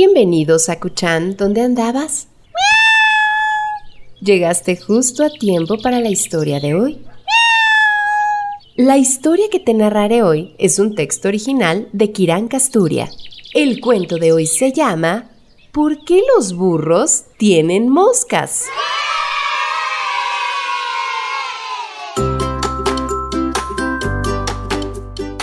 Bienvenidos a Kuchan, ¿dónde andabas? Llegaste justo a tiempo para la historia de hoy. La historia que te narraré hoy es un texto original de Kiran Casturia. El cuento de hoy se llama ¿Por qué los burros tienen moscas?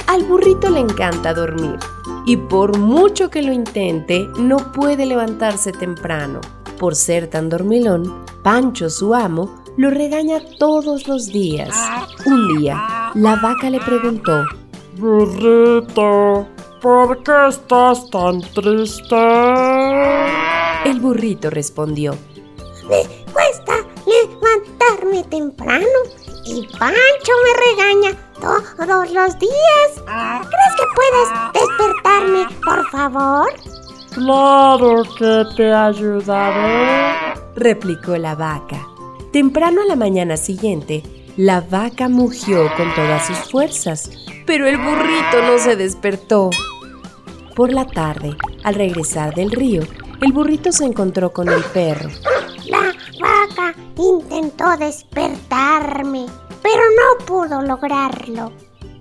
Al burrito le encanta dormir y por mucho que lo intente, no puede levantarse temprano. Por ser tan dormilón, Pancho, su amo, lo regaña todos los días. Un día, la vaca le preguntó, Burrito, ¿por qué estás tan triste? el burrito respondió, Me cuesta levantarme temprano y Pancho me regaña todos los días. ¿Crees que puedes despertarme, por favor? Claro que te ayudaré. replicó la vaca. Temprano a la mañana siguiente, la vaca mugió con todas sus fuerzas, pero el burrito no se despertó. Por la tarde, al regresar del río, el burrito se encontró con el perro. La vaca intentó despertarme, pero no pudo lograrlo.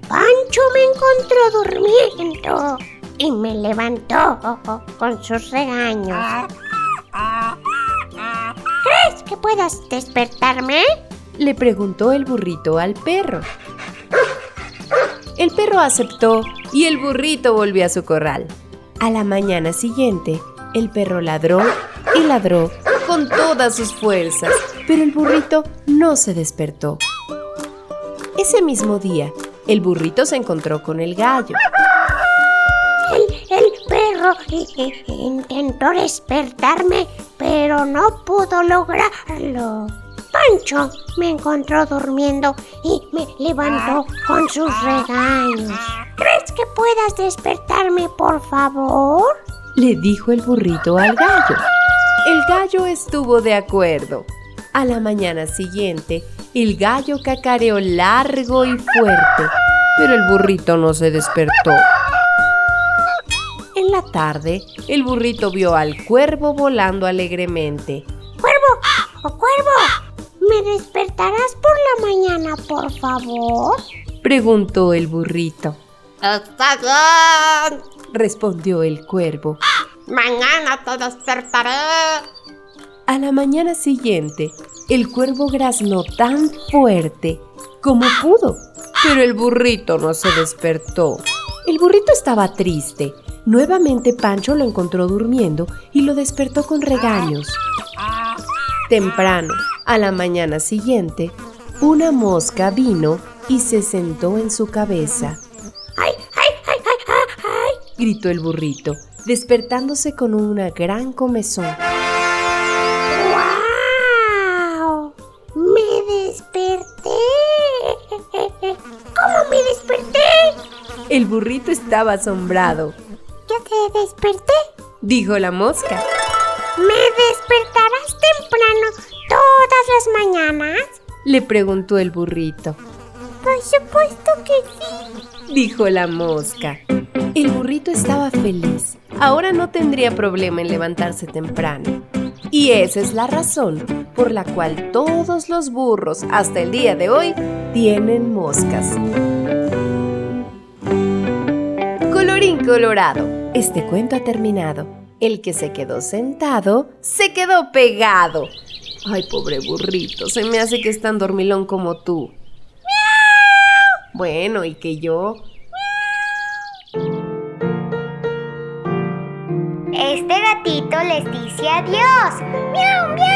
Pancho me encontró durmiendo y me levantó con sus regaños. ¿Crees que puedas despertarme? Le preguntó el burrito al perro. El perro aceptó y el burrito volvió a su corral. A la mañana siguiente, el perro ladró y ladró con todas sus fuerzas, pero el burrito no se despertó. Ese mismo día, el burrito se encontró con el gallo. El, el perro eh, eh, intentó despertarme, pero no pudo lograrlo. Pancho me encontró durmiendo y me levantó con sus regaños. ¿Crees que puedas despertarme, por favor? le dijo el burrito al gallo. El gallo estuvo de acuerdo. A la mañana siguiente, el gallo cacareó largo y fuerte, pero el burrito no se despertó. En la tarde, el burrito vio al cuervo volando alegremente. ¡Cuervo! ¡Oh, cuervo! ¿Me despertarás por la mañana, por favor? Preguntó el burrito. Está bien. Respondió el cuervo. Mañana te despertaré. A la mañana siguiente, el cuervo graznó tan fuerte como pudo, pero el burrito no se despertó. El burrito estaba triste. Nuevamente Pancho lo encontró durmiendo y lo despertó con regaños. Temprano, a la mañana siguiente, una mosca vino y se sentó en su cabeza. ¡Ay, ay, ay, ay, ay! ay! Gritó el burrito, despertándose con una gran comezón. Burrito estaba asombrado. ¿Ya te desperté? Dijo la mosca. ¿Me despertarás temprano todas las mañanas? Le preguntó el burrito. Por supuesto que sí. Dijo la mosca. El burrito estaba feliz. Ahora no tendría problema en levantarse temprano. Y esa es la razón por la cual todos los burros hasta el día de hoy tienen moscas. Colorado, este cuento ha terminado. El que se quedó sentado, se quedó pegado. Ay, pobre burrito, se me hace que es tan dormilón como tú. Bueno, y que yo. Este gatito les dice adiós. ¡Miau, miau!